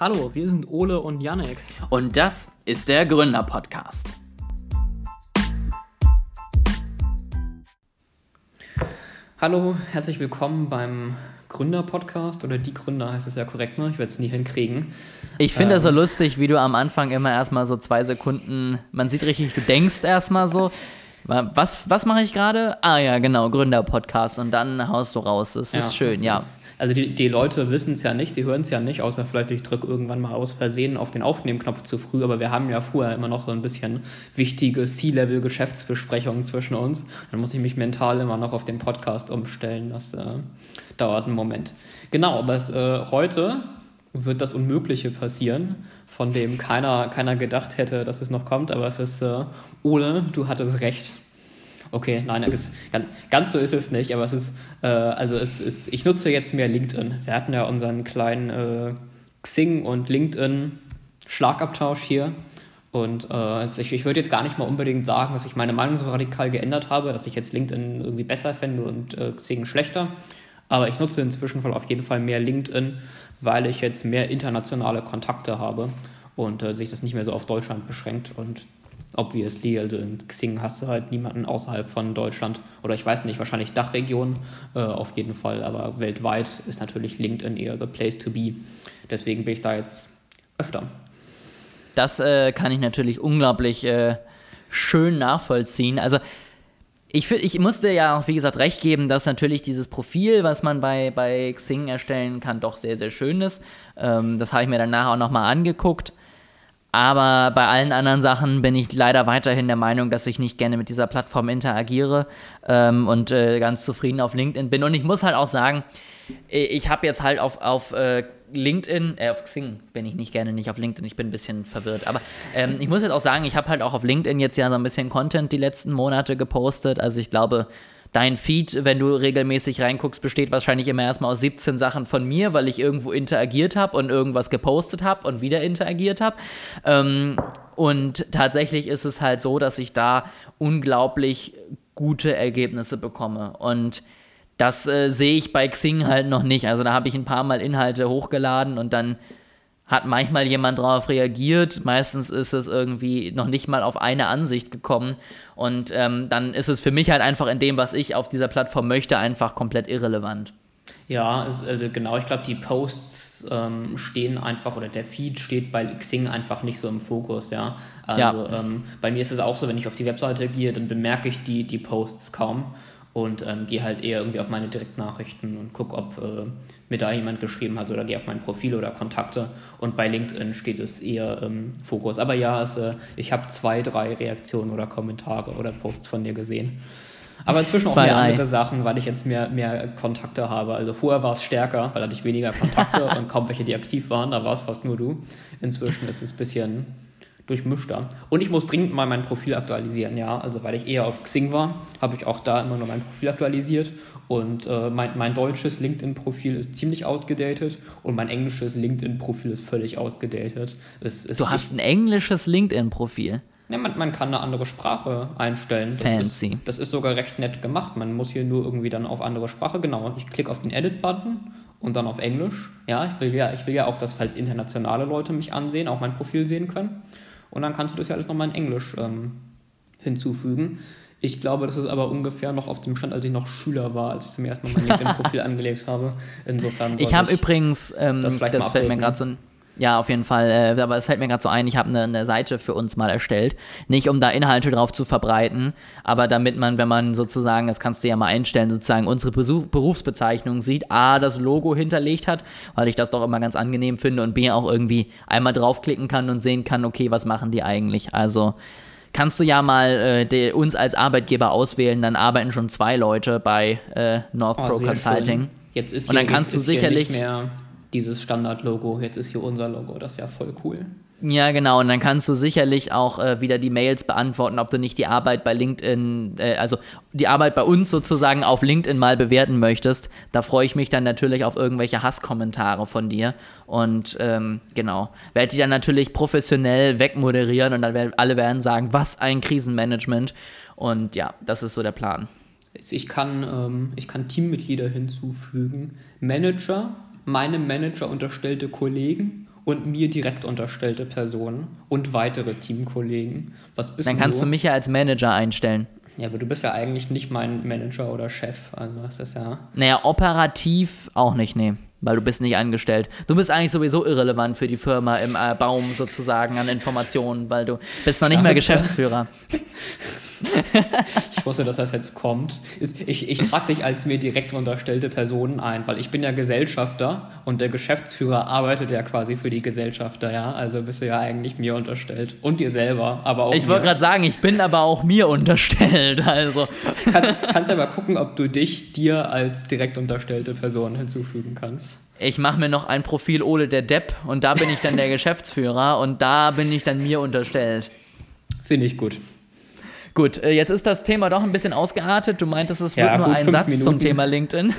Hallo, wir sind Ole und Janek. Und das ist der Gründer-Podcast. Hallo, herzlich willkommen beim Gründer-Podcast oder die Gründer heißt es ja korrekt, ne? Ich werde es nie hinkriegen. Ich finde ähm. das so lustig, wie du am Anfang immer erstmal so zwei Sekunden, man sieht richtig, du denkst erstmal so, was, was mache ich gerade? Ah ja, genau, Gründer-Podcast und dann haust du raus. Das ja, ist schön, ja. Ist, also die, die Leute wissen es ja nicht, sie hören es ja nicht, außer vielleicht ich drücke irgendwann mal aus Versehen auf den Aufnehmen-Knopf zu früh, aber wir haben ja vorher immer noch so ein bisschen wichtige C-Level-Geschäftsbesprechungen zwischen uns. Dann muss ich mich mental immer noch auf den Podcast umstellen. Das äh, dauert einen Moment. Genau, aber es, äh, heute wird das Unmögliche passieren, von dem keiner, keiner gedacht hätte, dass es noch kommt, aber es ist, äh, Ole, du hattest recht. Okay, nein, ist, ganz, ganz, so ist es nicht, aber es ist, äh, also es ist, ich nutze jetzt mehr LinkedIn. Wir hatten ja unseren kleinen äh, Xing und LinkedIn Schlagabtausch hier. Und äh, ich, ich würde jetzt gar nicht mal unbedingt sagen, dass ich meine Meinung so radikal geändert habe, dass ich jetzt LinkedIn irgendwie besser fände und äh, Xing schlechter. Aber ich nutze inzwischen auf jeden Fall mehr LinkedIn, weil ich jetzt mehr internationale Kontakte habe und äh, sich das nicht mehr so auf Deutschland beschränkt. Und obviously, also in Xing hast du halt niemanden außerhalb von Deutschland oder ich weiß nicht, wahrscheinlich Dachregion äh, auf jeden Fall, aber weltweit ist natürlich LinkedIn eher the place to be. Deswegen bin ich da jetzt öfter. Das äh, kann ich natürlich unglaublich äh, schön nachvollziehen. Also ich, ich musste ja auch, wie gesagt, recht geben, dass natürlich dieses Profil, was man bei, bei Xing erstellen kann, doch sehr, sehr schön ist. Ähm, das habe ich mir danach auch nochmal angeguckt. Aber bei allen anderen Sachen bin ich leider weiterhin der Meinung, dass ich nicht gerne mit dieser Plattform interagiere ähm, und äh, ganz zufrieden auf LinkedIn bin. Und ich muss halt auch sagen, ich habe jetzt halt auf, auf äh, LinkedIn, äh, auf Xing bin ich nicht gerne, nicht auf LinkedIn, ich bin ein bisschen verwirrt. Aber ähm, ich muss jetzt auch sagen, ich habe halt auch auf LinkedIn jetzt ja so ein bisschen Content die letzten Monate gepostet. Also ich glaube, dein Feed, wenn du regelmäßig reinguckst, besteht wahrscheinlich immer erstmal aus 17 Sachen von mir, weil ich irgendwo interagiert habe und irgendwas gepostet habe und wieder interagiert habe. Ähm, und tatsächlich ist es halt so, dass ich da unglaublich gute Ergebnisse bekomme. Und das äh, sehe ich bei Xing halt noch nicht. Also da habe ich ein paar Mal Inhalte hochgeladen und dann hat manchmal jemand darauf reagiert. Meistens ist es irgendwie noch nicht mal auf eine Ansicht gekommen. Und ähm, dann ist es für mich halt einfach in dem, was ich auf dieser Plattform möchte, einfach komplett irrelevant. Ja, es, also genau, ich glaube, die Posts ähm, stehen einfach oder der Feed steht bei Xing einfach nicht so im Fokus, ja. Also ja. Ähm, bei mir ist es auch so, wenn ich auf die Webseite gehe, dann bemerke ich die, die Posts kaum und ähm, gehe halt eher irgendwie auf meine Direktnachrichten und gucke, ob äh, mir da jemand geschrieben hat oder gehe auf mein Profil oder Kontakte und bei LinkedIn steht es eher im Fokus. Aber ja, es, äh, ich habe zwei, drei Reaktionen oder Kommentare oder Posts von dir gesehen. Aber inzwischen auch mehr drei. andere Sachen, weil ich jetzt mehr, mehr Kontakte habe. Also vorher war es stärker, weil hatte ich weniger Kontakte und kaum welche, die aktiv waren. Da war es fast nur du. Inzwischen ist es ein bisschen durchmischter. Und ich muss dringend mal mein Profil aktualisieren, ja. Also weil ich eher auf Xing war, habe ich auch da immer nur mein Profil aktualisiert. Und äh, mein, mein deutsches LinkedIn-Profil ist ziemlich outgedatet und mein englisches LinkedIn-Profil ist völlig outgedatet. Es, es du hast ein englisches LinkedIn-Profil? Ja, man, man kann eine andere Sprache einstellen. Das Fancy. Ist, das ist sogar recht nett gemacht. Man muss hier nur irgendwie dann auf andere Sprache. Genau, ich klicke auf den Edit-Button und dann auf Englisch. Ja, ich will ja, ich will ja auch, dass falls internationale Leute mich ansehen, auch mein Profil sehen können. Und dann kannst du das ja alles nochmal in Englisch ähm, hinzufügen. Ich glaube, das ist aber ungefähr noch auf dem Stand, als ich noch Schüler war, als ich zum ersten Mal mein LinkedIn-Profil angelegt habe. Insofern. Ich habe übrigens, ähm, das, das fällt mir gerade so ein ja, auf jeden Fall. Äh, aber es fällt mir gerade so ein, ich habe eine, eine, Seite für uns mal erstellt. Nicht um da Inhalte drauf zu verbreiten, aber damit man, wenn man sozusagen, das kannst du ja mal einstellen, sozusagen unsere Berufsbezeichnung sieht, A, das Logo hinterlegt hat, weil ich das doch immer ganz angenehm finde und B, auch irgendwie einmal draufklicken kann und sehen kann, okay, was machen die eigentlich. Also kannst du ja mal äh, die, uns als Arbeitgeber auswählen, dann arbeiten schon zwei Leute bei äh, North oh, Pro Consulting. Schön. Jetzt ist und dann kannst du sicherlich mehr dieses Standard-Logo, jetzt ist hier unser Logo, das ist ja voll cool. Ja, genau. Und dann kannst du sicherlich auch äh, wieder die Mails beantworten, ob du nicht die Arbeit bei LinkedIn, äh, also die Arbeit bei uns sozusagen auf LinkedIn mal bewerten möchtest. Da freue ich mich dann natürlich auf irgendwelche Hasskommentare von dir. Und ähm, genau, werde die dann natürlich professionell wegmoderieren und dann werden alle werden sagen, was ein Krisenmanagement. Und ja, das ist so der Plan. Ich kann, ähm, ich kann Teammitglieder hinzufügen, Manager, meinem Manager unterstellte Kollegen und mir direkt unterstellte Personen und weitere Teamkollegen. Was bist Dann kannst du mich ja als Manager einstellen. Ja, aber du bist ja eigentlich nicht mein Manager oder Chef. Also das ist ja. Naja, operativ auch nicht, nee. Weil du bist nicht angestellt. Du bist eigentlich sowieso irrelevant für die Firma im äh, Baum sozusagen an Informationen, weil du bist noch nicht mehr Geschäftsführer. ich wusste, dass das jetzt kommt. Ich, ich trage dich als mir direkt unterstellte Person ein, weil ich bin ja Gesellschafter und der Geschäftsführer arbeitet ja quasi für die Gesellschafter, ja. Also bist du ja eigentlich mir unterstellt. Und dir selber, aber auch. Ich wollte gerade sagen, ich bin aber auch mir unterstellt. Also. Kannst, kannst aber gucken, ob du dich dir als direkt unterstellte Person hinzufügen kannst. Ich mache mir noch ein Profil Ole der Depp und da bin ich dann der Geschäftsführer und da bin ich dann mir unterstellt. Finde ich gut. Gut, äh, jetzt ist das Thema doch ein bisschen ausgeartet. Du meintest, es wird ja, nur gut, ein Satz Minuten. zum Thema LinkedIn.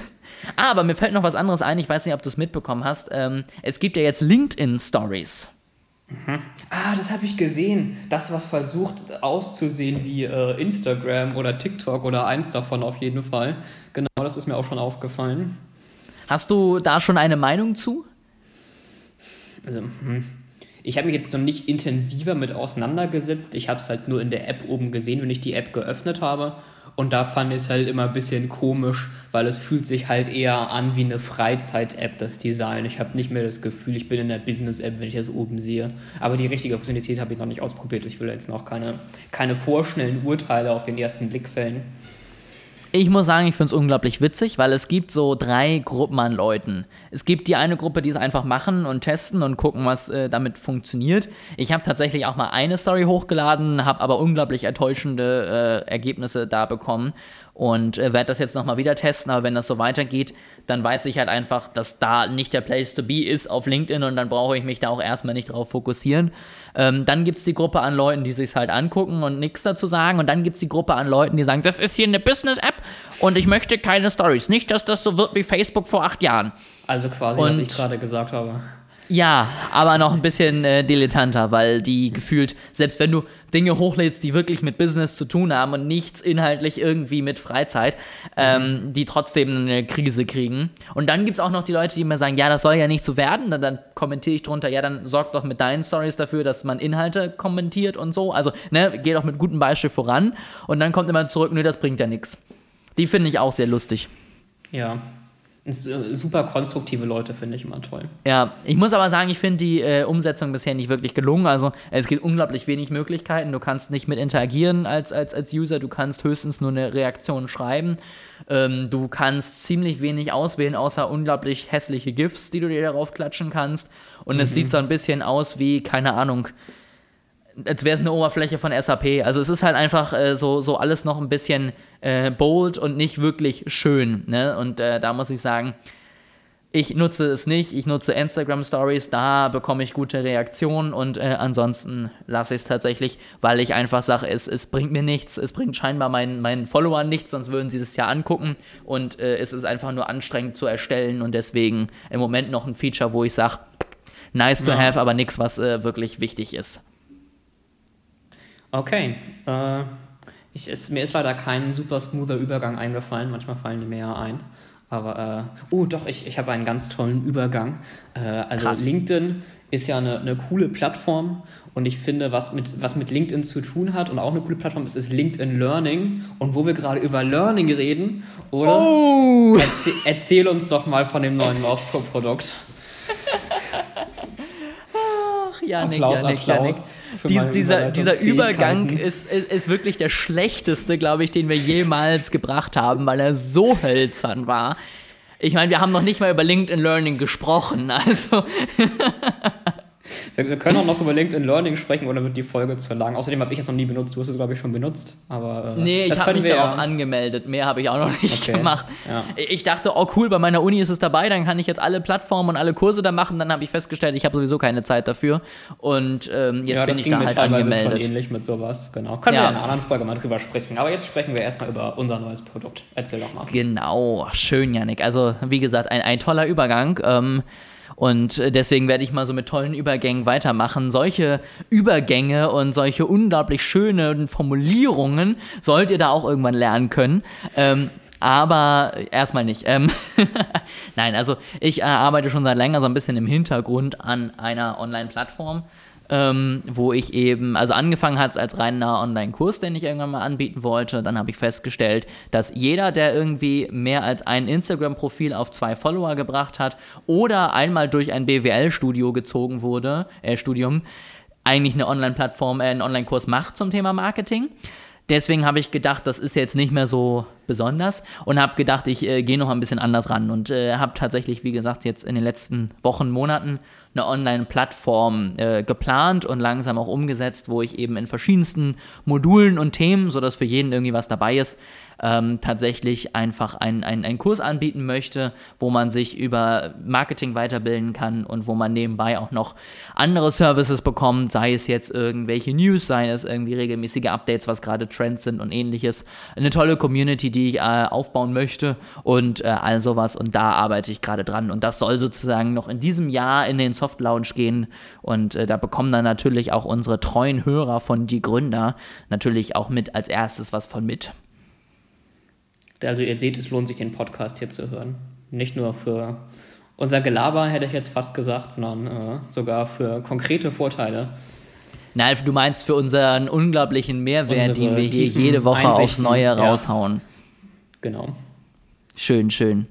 Aber mir fällt noch was anderes ein. Ich weiß nicht, ob du es mitbekommen hast. Ähm, es gibt ja jetzt LinkedIn Stories. Mhm. Ah, das habe ich gesehen. Das, was versucht auszusehen wie äh, Instagram oder TikTok oder eins davon auf jeden Fall. Genau, das ist mir auch schon aufgefallen. Hast du da schon eine Meinung zu? Also, hm. Ich habe mich jetzt noch nicht intensiver mit auseinandergesetzt. Ich habe es halt nur in der App oben gesehen, wenn ich die App geöffnet habe. Und da fand ich es halt immer ein bisschen komisch, weil es fühlt sich halt eher an wie eine Freizeit-App, das Design. Ich habe nicht mehr das Gefühl, ich bin in der Business-App, wenn ich das oben sehe. Aber die richtige Funktionalität habe ich noch nicht ausprobiert. Ich will jetzt noch keine, keine vorschnellen Urteile auf den ersten Blick fällen. Ich muss sagen, ich finde es unglaublich witzig, weil es gibt so drei Gruppen an Leuten. Es gibt die eine Gruppe, die es einfach machen und testen und gucken, was äh, damit funktioniert. Ich habe tatsächlich auch mal eine Story hochgeladen, habe aber unglaublich enttäuschende äh, Ergebnisse da bekommen und äh, werde das jetzt nochmal wieder testen. Aber wenn das so weitergeht, dann weiß ich halt einfach, dass da nicht der Place to be ist auf LinkedIn und dann brauche ich mich da auch erstmal nicht drauf fokussieren. Ähm, dann gibt es die Gruppe an Leuten, die sich halt angucken und nichts dazu sagen. Und dann gibt es die Gruppe an Leuten, die sagen, das ist hier eine Business-App und ich möchte keine Stories. Nicht, dass das so wird wie Facebook vor acht Jahren. Also quasi, und was ich gerade gesagt habe. Ja, aber noch ein bisschen äh, dilettanter, weil die gefühlt, selbst wenn du Dinge hochlädst, die wirklich mit Business zu tun haben und nichts inhaltlich irgendwie mit Freizeit, ähm, die trotzdem eine Krise kriegen. Und dann gibt es auch noch die Leute, die mir sagen, ja, das soll ja nicht so werden. Dann, dann kommentiere ich drunter, ja, dann sorg doch mit deinen Stories dafür, dass man Inhalte kommentiert und so. Also, ne, geh doch mit gutem Beispiel voran. Und dann kommt immer zurück, nö, das bringt ja nichts. Die finde ich auch sehr lustig. Ja, super konstruktive Leute finde ich immer toll. Ja, ich muss aber sagen, ich finde die äh, Umsetzung bisher nicht wirklich gelungen. Also es gibt unglaublich wenig Möglichkeiten. Du kannst nicht mit interagieren als, als, als User, du kannst höchstens nur eine Reaktion schreiben. Ähm, du kannst ziemlich wenig auswählen, außer unglaublich hässliche GIFs, die du dir darauf klatschen kannst. Und mhm. es sieht so ein bisschen aus wie, keine Ahnung, als wäre es eine Oberfläche von SAP. Also es ist halt einfach äh, so, so alles noch ein bisschen äh, bold und nicht wirklich schön. Ne? Und äh, da muss ich sagen, ich nutze es nicht. Ich nutze Instagram Stories, da bekomme ich gute Reaktionen und äh, ansonsten lasse ich es tatsächlich, weil ich einfach sage, es, es bringt mir nichts. Es bringt scheinbar meinen, meinen Followern nichts, sonst würden sie es ja angucken und äh, es ist einfach nur anstrengend zu erstellen und deswegen im Moment noch ein Feature, wo ich sage, nice to ja. have, aber nichts, was äh, wirklich wichtig ist. Okay. Äh, ich, es, mir ist leider kein super smoother Übergang eingefallen. Manchmal fallen die mir ja ein. Aber, äh, oh doch, ich, ich habe einen ganz tollen Übergang. Äh, also Krass. LinkedIn ist ja eine, eine coole Plattform und ich finde, was mit, was mit LinkedIn zu tun hat und auch eine coole Plattform ist, ist LinkedIn Learning. Und wo wir gerade über Learning reden, oder? Oh. Erzähl, erzähl uns doch mal von dem neuen Laufpro-Produkt. Janik, Applaus, Janik, Applaus Dies, dieser, dieser Übergang ist, ist, ist, wirklich der schlechteste, glaube ich, den wir jemals gebracht haben, weil er so hölzern war. Ich meine, wir haben noch nicht mal über LinkedIn Learning gesprochen, also. Wir, wir, können auch noch über LinkedIn Learning sprechen oder wird die Folge zu lang? Außerdem habe ich es noch nie benutzt. Du hast es, glaube ich, schon benutzt. Aber, äh, nee, ich habe mich darauf ja. angemeldet. Mehr habe ich auch noch nicht okay. gemacht. Ja. Ich dachte, oh cool, bei meiner Uni ist es dabei, dann kann ich jetzt alle Plattformen und alle Kurse da machen. Dann habe ich festgestellt, ich habe sowieso keine Zeit dafür. Und ähm, jetzt ja, bin ich da halt angemeldet. Schon ähnlich mit sowas, genau. Können wir in einer anderen Folge mal drüber sprechen. Aber jetzt sprechen wir erstmal über unser neues Produkt. Erzähl doch mal. Genau, schön, Janik. Also, wie gesagt, ein, ein toller Übergang. Ähm, und äh, deswegen werde ich mal so mit tollen Übergängen weitermachen. Solche Übergänge und solche unglaublich schönen Formulierungen sollt ihr da auch irgendwann lernen können. Ähm, aber erstmal nicht. Ähm Nein, also ich äh, arbeite schon seit länger so ein bisschen im Hintergrund an einer Online-Plattform ähm, wo ich eben, also angefangen hat es als reiner Online-Kurs, den ich irgendwann mal anbieten wollte. Dann habe ich festgestellt, dass jeder, der irgendwie mehr als ein Instagram-Profil auf zwei Follower gebracht hat oder einmal durch ein BWL-Studio gezogen wurde, äh, Studium, eigentlich eine Online-Plattform, äh, einen Online-Kurs macht zum Thema Marketing. Deswegen habe ich gedacht, das ist jetzt nicht mehr so besonders und habe gedacht, ich äh, gehe noch ein bisschen anders ran und äh, habe tatsächlich, wie gesagt, jetzt in den letzten Wochen, Monaten eine Online-Plattform äh, geplant und langsam auch umgesetzt, wo ich eben in verschiedensten Modulen und Themen, sodass für jeden irgendwie was dabei ist, ähm, tatsächlich einfach einen ein Kurs anbieten möchte, wo man sich über Marketing weiterbilden kann und wo man nebenbei auch noch andere Services bekommt, sei es jetzt irgendwelche News, sei es irgendwie regelmäßige Updates, was gerade Trends sind und ähnliches. Eine tolle Community, die ich äh, aufbauen möchte und äh, all sowas und da arbeite ich gerade dran und das soll sozusagen noch in diesem Jahr in den Soft Launch gehen und äh, da bekommen dann natürlich auch unsere treuen Hörer von die Gründer natürlich auch mit als erstes was von mit. Also ihr seht, es lohnt sich, den Podcast hier zu hören. Nicht nur für unser Gelaber, hätte ich jetzt fast gesagt, sondern äh, sogar für konkrete Vorteile. Nein, du meinst für unseren unglaublichen Mehrwert, Unsere den wir hier jede Woche aufs Neue ja. Genau. Schön, schön.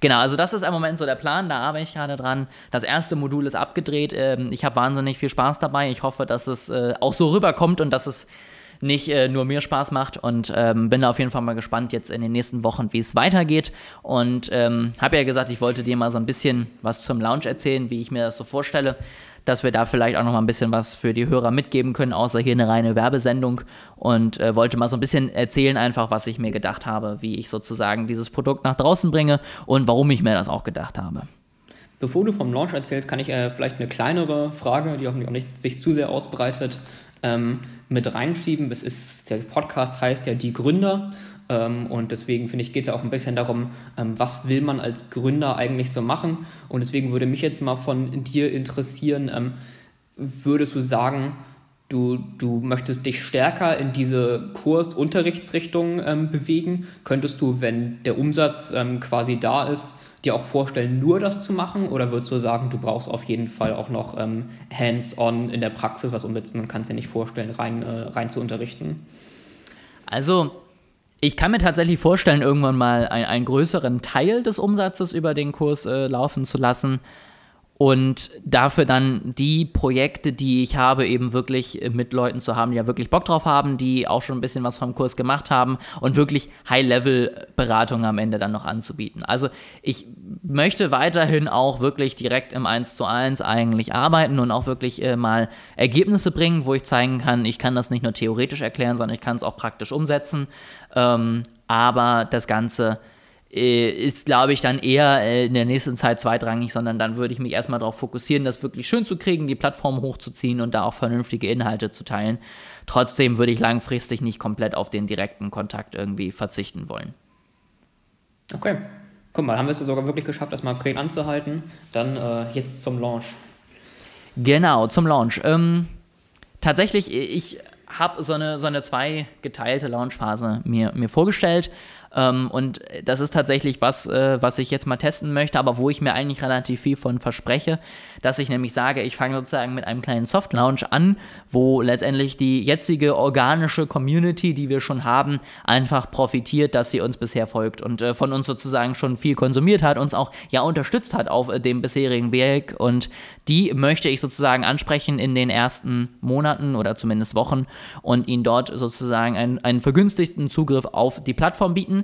Genau, also das ist im Moment so der Plan, da arbeite ich gerade dran. Das erste Modul ist abgedreht. Ähm, ich habe wahnsinnig viel Spaß dabei. Ich hoffe, dass es äh, auch so rüberkommt und dass es nicht äh, nur mir Spaß macht und ähm, bin da auf jeden Fall mal gespannt jetzt in den nächsten Wochen, wie es weitergeht. Und ähm, habe ja gesagt, ich wollte dir mal so ein bisschen was zum Lounge erzählen, wie ich mir das so vorstelle, dass wir da vielleicht auch noch mal ein bisschen was für die Hörer mitgeben können, außer hier eine reine Werbesendung. Und äh, wollte mal so ein bisschen erzählen, einfach, was ich mir gedacht habe, wie ich sozusagen dieses Produkt nach draußen bringe und warum ich mir das auch gedacht habe. Bevor du vom Launch erzählst, kann ich äh, vielleicht eine kleinere Frage, die hoffentlich auch nicht sich zu sehr ausbreitet, ähm, mit reinschieben. Es ist, der Podcast heißt ja Die Gründer. Ähm, und deswegen finde ich, geht es ja auch ein bisschen darum, ähm, was will man als Gründer eigentlich so machen. Und deswegen würde mich jetzt mal von dir interessieren, ähm, würdest du sagen, du, du möchtest dich stärker in diese Kursunterrichtsrichtung ähm, bewegen? Könntest du, wenn der Umsatz ähm, quasi da ist, dir auch vorstellen, nur das zu machen? Oder würdest du sagen, du brauchst auf jeden Fall auch noch ähm, hands-on in der Praxis was umsetzen und kannst dir nicht vorstellen, rein, äh, rein zu unterrichten? Also, ich kann mir tatsächlich vorstellen, irgendwann mal ein, einen größeren Teil des Umsatzes über den Kurs äh, laufen zu lassen und dafür dann die Projekte, die ich habe, eben wirklich mit Leuten zu haben, die ja wirklich Bock drauf haben, die auch schon ein bisschen was vom Kurs gemacht haben und wirklich High-Level-Beratung am Ende dann noch anzubieten. Also ich möchte weiterhin auch wirklich direkt im 1 zu 1 eigentlich arbeiten und auch wirklich äh, mal Ergebnisse bringen, wo ich zeigen kann, ich kann das nicht nur theoretisch erklären, sondern ich kann es auch praktisch umsetzen. Ähm, aber das Ganze äh, ist, glaube ich, dann eher äh, in der nächsten Zeit zweitrangig, sondern dann würde ich mich erstmal darauf fokussieren, das wirklich schön zu kriegen, die Plattform hochzuziehen und da auch vernünftige Inhalte zu teilen. Trotzdem würde ich langfristig nicht komplett auf den direkten Kontakt irgendwie verzichten wollen. Okay. Guck mal, haben wir es sogar wirklich geschafft, das mal April anzuhalten. Dann äh, jetzt zum Launch. Genau, zum Launch. Ähm, tatsächlich, ich habe so eine, so eine zweigeteilte Launchphase mir, mir vorgestellt. Ähm, und das ist tatsächlich was, äh, was ich jetzt mal testen möchte, aber wo ich mir eigentlich relativ viel von verspreche, dass ich nämlich sage, ich fange sozusagen mit einem kleinen Soft Launch an, wo letztendlich die jetzige organische Community, die wir schon haben, einfach profitiert, dass sie uns bisher folgt und äh, von uns sozusagen schon viel konsumiert hat, uns auch ja unterstützt hat auf äh, dem bisherigen Weg. Und die möchte ich sozusagen ansprechen in den ersten Monaten oder zumindest Wochen und ihnen dort sozusagen einen, einen vergünstigten Zugriff auf die Plattform bieten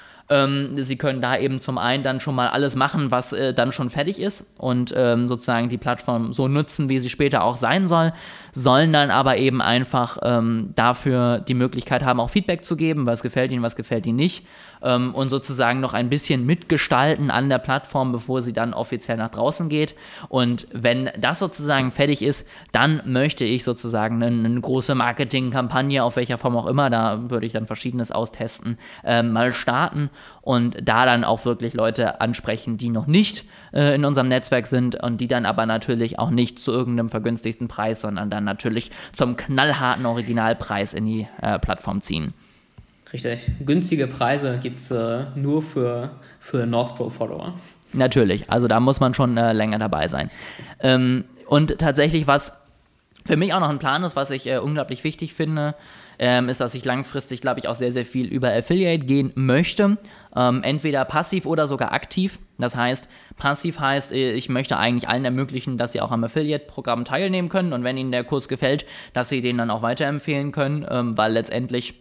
ähm, sie können da eben zum einen dann schon mal alles machen, was äh, dann schon fertig ist und ähm, sozusagen die Plattform so nutzen, wie sie später auch sein soll, sollen dann aber eben einfach ähm, dafür die Möglichkeit haben, auch Feedback zu geben, was gefällt ihnen, was gefällt ihnen nicht ähm, und sozusagen noch ein bisschen mitgestalten an der Plattform, bevor sie dann offiziell nach draußen geht. Und wenn das sozusagen fertig ist, dann möchte ich sozusagen eine, eine große Marketingkampagne, auf welcher Form auch immer, da würde ich dann verschiedenes austesten, äh, mal starten und da dann auch wirklich Leute ansprechen, die noch nicht äh, in unserem Netzwerk sind und die dann aber natürlich auch nicht zu irgendeinem vergünstigten Preis, sondern dann natürlich zum knallharten Originalpreis in die äh, Plattform ziehen. Richtig. Günstige Preise gibt es äh, nur für, für North Pro-Follower. Natürlich, also da muss man schon äh, länger dabei sein. Ähm, und tatsächlich, was für mich auch noch ein Plan ist, was ich äh, unglaublich wichtig finde, ähm, ist, dass ich langfristig, glaube ich, auch sehr, sehr viel über Affiliate gehen möchte. Ähm, entweder passiv oder sogar aktiv. Das heißt, passiv heißt, äh, ich möchte eigentlich allen ermöglichen, dass sie auch am Affiliate-Programm teilnehmen können und wenn ihnen der Kurs gefällt, dass sie den dann auch weiterempfehlen können, ähm, weil letztendlich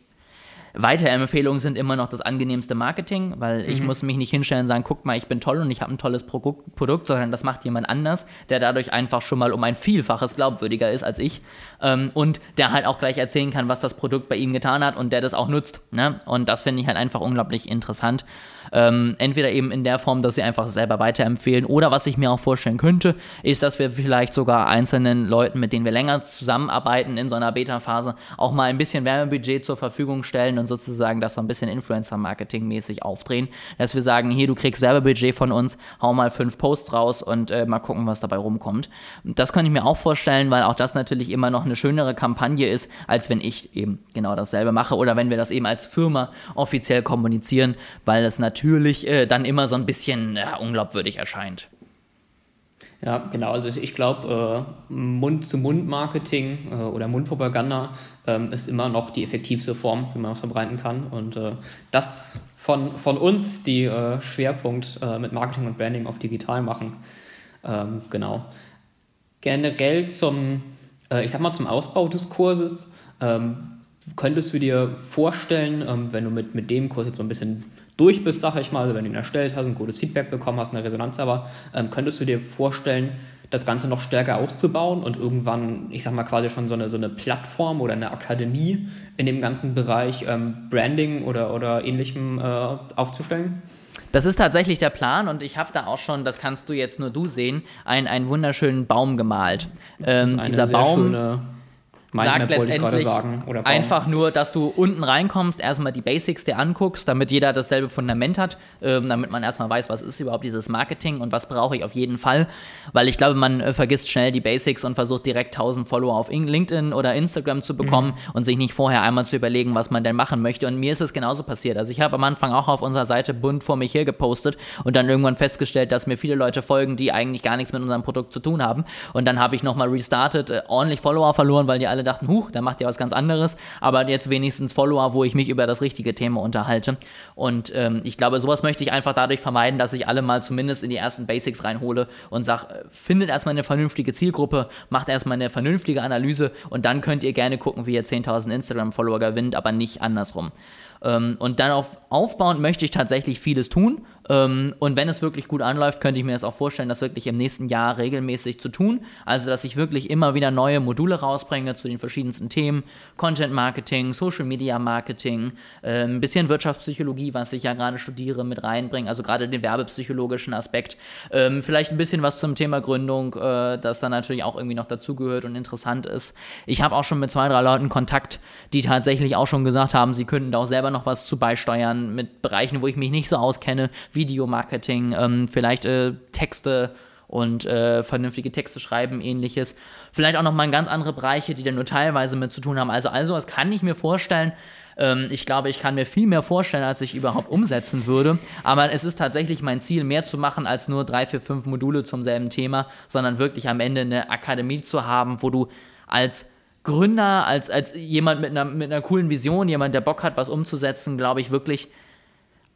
Weiterempfehlungen sind immer noch das angenehmste Marketing, weil ich mhm. muss mich nicht hinstellen und sagen, guck mal, ich bin toll und ich habe ein tolles Produkt, Produkt, sondern das macht jemand anders, der dadurch einfach schon mal um ein Vielfaches glaubwürdiger ist als ich ähm, und der halt auch gleich erzählen kann, was das Produkt bei ihm getan hat und der das auch nutzt. Ne? Und das finde ich halt einfach unglaublich interessant. Ähm, entweder eben in der Form, dass sie einfach selber weiterempfehlen oder was ich mir auch vorstellen könnte, ist, dass wir vielleicht sogar einzelnen Leuten, mit denen wir länger zusammenarbeiten in so einer Beta-Phase, auch mal ein bisschen Werbebudget zur Verfügung stellen und sozusagen das so ein bisschen Influencer-Marketing-mäßig aufdrehen, dass wir sagen, hier, du kriegst Werbebudget von uns, hau mal fünf Posts raus und äh, mal gucken, was dabei rumkommt. Das könnte ich mir auch vorstellen, weil auch das natürlich immer noch eine schönere Kampagne ist, als wenn ich eben genau dasselbe mache oder wenn wir das eben als Firma offiziell kommunizieren, weil es natürlich äh, dann immer so ein bisschen äh, unglaubwürdig erscheint. Ja, genau. Also ich glaube, äh, Mund-zu-Mund-Marketing äh, oder Mundpropaganda ähm, ist immer noch die effektivste Form, wie man es verbreiten kann. Und äh, das von, von uns die äh, Schwerpunkt äh, mit Marketing und Branding auf digital machen. Ähm, genau. Generell zum, äh, ich sag mal, zum Ausbau des Kurses. Ähm, könntest du dir vorstellen, ähm, wenn du mit, mit dem Kurs jetzt so ein bisschen durch bist, sag ich mal, also wenn du ihn erstellt hast, ein gutes Feedback bekommen hast, eine Resonanz aber, ähm, könntest du dir vorstellen, das Ganze noch stärker auszubauen und irgendwann, ich sag mal, quasi schon so eine, so eine Plattform oder eine Akademie in dem ganzen Bereich ähm, Branding oder, oder ähnlichem äh, aufzustellen? Das ist tatsächlich der Plan und ich habe da auch schon, das kannst du jetzt nur du sehen, einen, einen wunderschönen Baum gemalt. Ähm, dieser Baum sagt letztendlich sagen, einfach nur, dass du unten reinkommst, erstmal die Basics dir anguckst, damit jeder dasselbe Fundament hat, ähm, damit man erstmal weiß, was ist überhaupt dieses Marketing und was brauche ich auf jeden Fall, weil ich glaube, man äh, vergisst schnell die Basics und versucht direkt 1000 Follower auf LinkedIn oder Instagram zu bekommen mhm. und sich nicht vorher einmal zu überlegen, was man denn machen möchte und mir ist es genauso passiert. Also ich habe am Anfang auch auf unserer Seite bunt vor mich her gepostet und dann irgendwann festgestellt, dass mir viele Leute folgen, die eigentlich gar nichts mit unserem Produkt zu tun haben und dann habe ich nochmal restartet, äh, ordentlich Follower verloren, weil die alle alle dachten, huch, der macht ja was ganz anderes, aber jetzt wenigstens Follower, wo ich mich über das richtige Thema unterhalte. Und ähm, ich glaube, sowas möchte ich einfach dadurch vermeiden, dass ich alle mal zumindest in die ersten Basics reinhole und sage, äh, findet erstmal eine vernünftige Zielgruppe, macht erstmal eine vernünftige Analyse und dann könnt ihr gerne gucken, wie ihr 10.000 Instagram-Follower gewinnt, aber nicht andersrum. Ähm, und dann auf, aufbauend möchte ich tatsächlich vieles tun. Ähm, und wenn es wirklich gut anläuft, könnte ich mir das auch vorstellen, das wirklich im nächsten Jahr regelmäßig zu tun. Also, dass ich wirklich immer wieder neue Module rausbringe zu den verschiedensten Themen. Content Marketing, Social Media Marketing, äh, ein bisschen Wirtschaftspsychologie, was ich ja gerade studiere, mit reinbringe. Also gerade den werbepsychologischen Aspekt. Ähm, vielleicht ein bisschen was zum Thema Gründung, äh, das dann natürlich auch irgendwie noch dazugehört und interessant ist. Ich habe auch schon mit zwei, drei Leuten Kontakt, die tatsächlich auch schon gesagt haben, sie könnten da auch selber noch was zu beisteuern mit Bereichen, wo ich mich nicht so auskenne, wie Videomarketing, ähm, vielleicht äh, Texte und äh, vernünftige Texte schreiben, ähnliches. Vielleicht auch nochmal ganz andere Bereiche, die dann nur teilweise mit zu tun haben. Also, also das kann ich mir vorstellen. Ähm, ich glaube, ich kann mir viel mehr vorstellen, als ich überhaupt umsetzen würde. Aber es ist tatsächlich mein Ziel, mehr zu machen als nur drei, vier, fünf Module zum selben Thema, sondern wirklich am Ende eine Akademie zu haben, wo du als Gründer, als, als jemand mit einer, mit einer coolen Vision, jemand, der Bock hat, was umzusetzen, glaube ich wirklich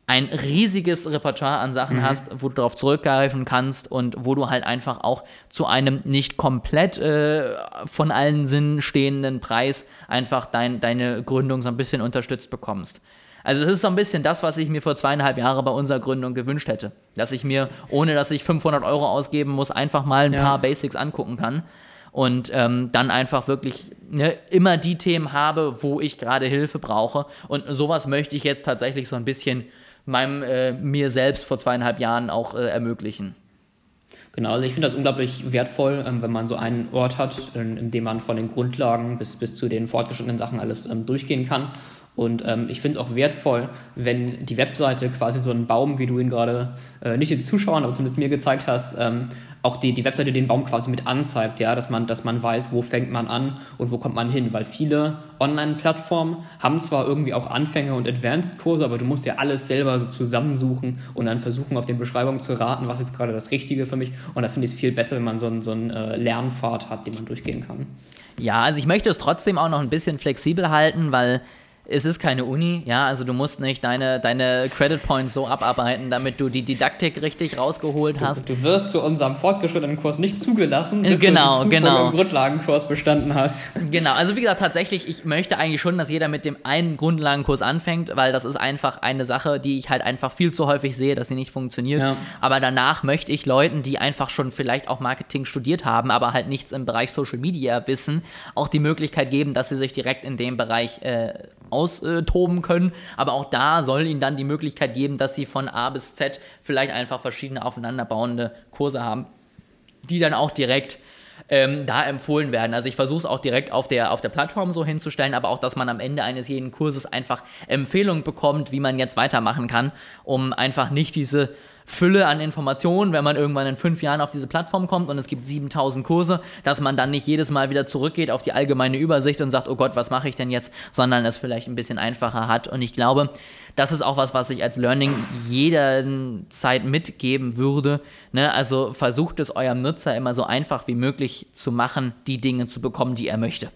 ein riesiges Repertoire an Sachen mhm. hast, wo du darauf zurückgreifen kannst und wo du halt einfach auch zu einem nicht komplett äh, von allen Sinnen stehenden Preis einfach dein, deine Gründung so ein bisschen unterstützt bekommst. Also es ist so ein bisschen das, was ich mir vor zweieinhalb Jahren bei unserer Gründung gewünscht hätte. Dass ich mir, ohne dass ich 500 Euro ausgeben muss, einfach mal ein ja. paar Basics angucken kann und ähm, dann einfach wirklich ne, immer die Themen habe, wo ich gerade Hilfe brauche. Und sowas möchte ich jetzt tatsächlich so ein bisschen meinem, äh, mir selbst vor zweieinhalb Jahren auch äh, ermöglichen. Genau, also ich finde das unglaublich wertvoll, ähm, wenn man so einen Ort hat, in, in, dem man von den Grundlagen bis, bis zu den fortgeschrittenen Sachen alles ähm, durchgehen kann. Und ähm, ich finde es auch wertvoll, wenn die Webseite quasi so einen Baum, wie du ihn gerade äh, nicht den Zuschauern, aber zumindest mir gezeigt hast, ähm, auch die, die Webseite den Baum quasi mit anzeigt, ja, dass man, dass man weiß, wo fängt man an und wo kommt man hin. Weil viele Online-Plattformen haben zwar irgendwie auch Anfänger- und Advanced-Kurse, aber du musst ja alles selber so zusammensuchen und dann versuchen, auf den Beschreibungen zu raten, was jetzt gerade das Richtige für mich. Und da finde ich es viel besser, wenn man so einen, so einen äh, Lernpfad hat, den man durchgehen kann. Ja, also ich möchte es trotzdem auch noch ein bisschen flexibel halten, weil es ist keine Uni, ja, also du musst nicht deine, deine Credit Points so abarbeiten, damit du die Didaktik richtig rausgeholt hast. Du, du wirst zu unserem fortgeschrittenen Kurs nicht zugelassen, bis genau, du den genau. Grundlagenkurs bestanden hast. Genau, also wie gesagt, tatsächlich, ich möchte eigentlich schon, dass jeder mit dem einen Grundlagenkurs anfängt, weil das ist einfach eine Sache, die ich halt einfach viel zu häufig sehe, dass sie nicht funktioniert. Ja. Aber danach möchte ich Leuten, die einfach schon vielleicht auch Marketing studiert haben, aber halt nichts im Bereich Social Media wissen, auch die Möglichkeit geben, dass sie sich direkt in dem Bereich äh, austoben können. Aber auch da soll ihnen dann die Möglichkeit geben, dass sie von A bis Z vielleicht einfach verschiedene aufeinanderbauende Kurse haben, die dann auch direkt ähm, da empfohlen werden. Also ich versuche es auch direkt auf der, auf der Plattform so hinzustellen, aber auch, dass man am Ende eines jeden Kurses einfach Empfehlungen bekommt, wie man jetzt weitermachen kann, um einfach nicht diese Fülle an Informationen, wenn man irgendwann in fünf Jahren auf diese Plattform kommt und es gibt 7000 Kurse, dass man dann nicht jedes Mal wieder zurückgeht auf die allgemeine Übersicht und sagt, oh Gott, was mache ich denn jetzt, sondern es vielleicht ein bisschen einfacher hat. Und ich glaube, das ist auch was, was ich als Learning jederzeit mitgeben würde. Ne? Also versucht es eurem Nutzer immer so einfach wie möglich zu machen, die Dinge zu bekommen, die er möchte.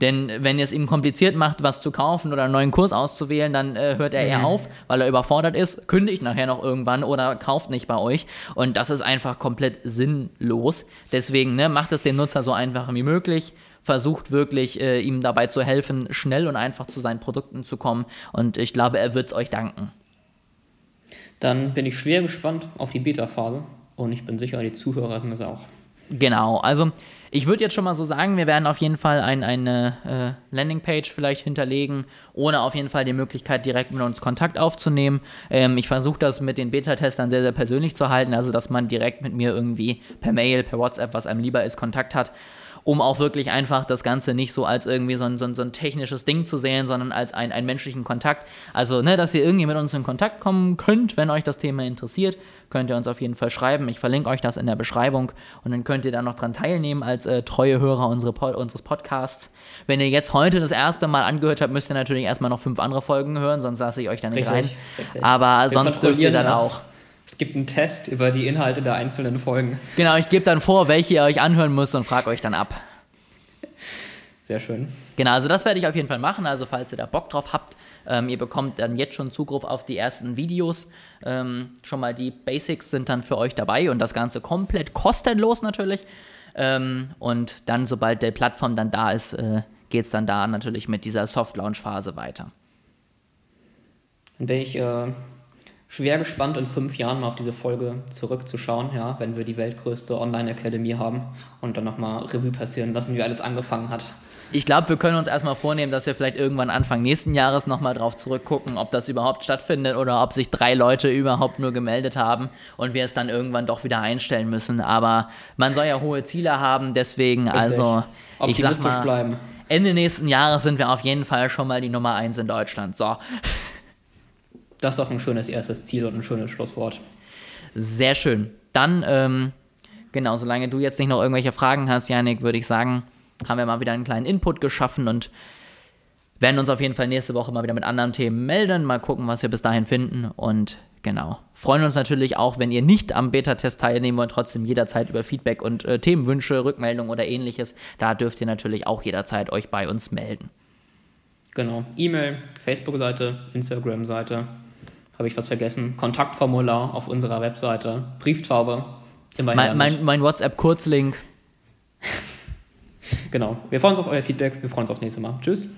Denn wenn ihr es ihm kompliziert macht, was zu kaufen oder einen neuen Kurs auszuwählen, dann äh, hört er eher mhm. auf, weil er überfordert ist, kündigt nachher noch irgendwann oder kauft nicht bei euch. Und das ist einfach komplett sinnlos. Deswegen ne, macht es den Nutzer so einfach wie möglich. Versucht wirklich, äh, ihm dabei zu helfen, schnell und einfach zu seinen Produkten zu kommen. Und ich glaube, er wird es euch danken. Dann bin ich schwer gespannt auf die Beta-Phase. Und ich bin sicher, die Zuhörer sind es auch. Genau, also ich würde jetzt schon mal so sagen, wir werden auf jeden Fall ein, eine äh, Landingpage vielleicht hinterlegen, ohne auf jeden Fall die Möglichkeit, direkt mit uns Kontakt aufzunehmen. Ähm, ich versuche das mit den Beta-Testern sehr, sehr persönlich zu halten, also dass man direkt mit mir irgendwie per Mail, per WhatsApp, was einem lieber ist, Kontakt hat um auch wirklich einfach das Ganze nicht so als irgendwie so ein, so ein, so ein technisches Ding zu sehen, sondern als ein, einen menschlichen Kontakt. Also, ne, dass ihr irgendwie mit uns in Kontakt kommen könnt, wenn euch das Thema interessiert, könnt ihr uns auf jeden Fall schreiben. Ich verlinke euch das in der Beschreibung und dann könnt ihr da noch dran teilnehmen als äh, treue Hörer unsere, unseres Podcasts. Wenn ihr jetzt heute das erste Mal angehört habt, müsst ihr natürlich erstmal noch fünf andere Folgen hören, sonst lasse ich euch da nicht richtig, rein. Richtig. Aber Wir sonst dürft ihr dann das. auch. Es gibt einen Test über die Inhalte der einzelnen Folgen. Genau, ich gebe dann vor, welche ihr euch anhören müsst und frage euch dann ab. Sehr schön. Genau, also das werde ich auf jeden Fall machen. Also falls ihr da Bock drauf habt, ähm, ihr bekommt dann jetzt schon Zugriff auf die ersten Videos. Ähm, schon mal die Basics sind dann für euch dabei und das Ganze komplett kostenlos natürlich. Ähm, und dann, sobald der Plattform dann da ist, äh, geht es dann da natürlich mit dieser Soft-Launch-Phase weiter. Bin ich äh, schwer gespannt, in fünf Jahren mal auf diese Folge zurückzuschauen, ja, wenn wir die weltgrößte Online-Akademie haben und dann nochmal Revue passieren lassen, wie alles angefangen hat. Ich glaube, wir können uns erstmal vornehmen, dass wir vielleicht irgendwann Anfang nächsten Jahres nochmal drauf zurückgucken, ob das überhaupt stattfindet oder ob sich drei Leute überhaupt nur gemeldet haben und wir es dann irgendwann doch wieder einstellen müssen. Aber man soll ja hohe Ziele haben, deswegen Richtig. also ich sag mal, bleiben. Ende nächsten Jahres sind wir auf jeden Fall schon mal die Nummer eins in Deutschland. So. Das ist auch ein schönes erstes Ziel und ein schönes Schlusswort. Sehr schön. Dann, ähm, genau, solange du jetzt nicht noch irgendwelche Fragen hast, Janik, würde ich sagen, haben wir mal wieder einen kleinen Input geschaffen und werden uns auf jeden Fall nächste Woche mal wieder mit anderen Themen melden. Mal gucken, was wir bis dahin finden. Und genau. Freuen uns natürlich auch, wenn ihr nicht am Beta-Test teilnehmen wollt, trotzdem jederzeit über Feedback und äh, Themenwünsche, Rückmeldungen oder ähnliches. Da dürft ihr natürlich auch jederzeit euch bei uns melden. Genau. E-Mail, Facebook-Seite, Instagram-Seite, habe ich was vergessen? Kontaktformular auf unserer Webseite, Brieftaube. Mein, mein, mein WhatsApp-Kurzlink. genau. Wir freuen uns auf euer Feedback. Wir freuen uns aufs nächste Mal. Tschüss.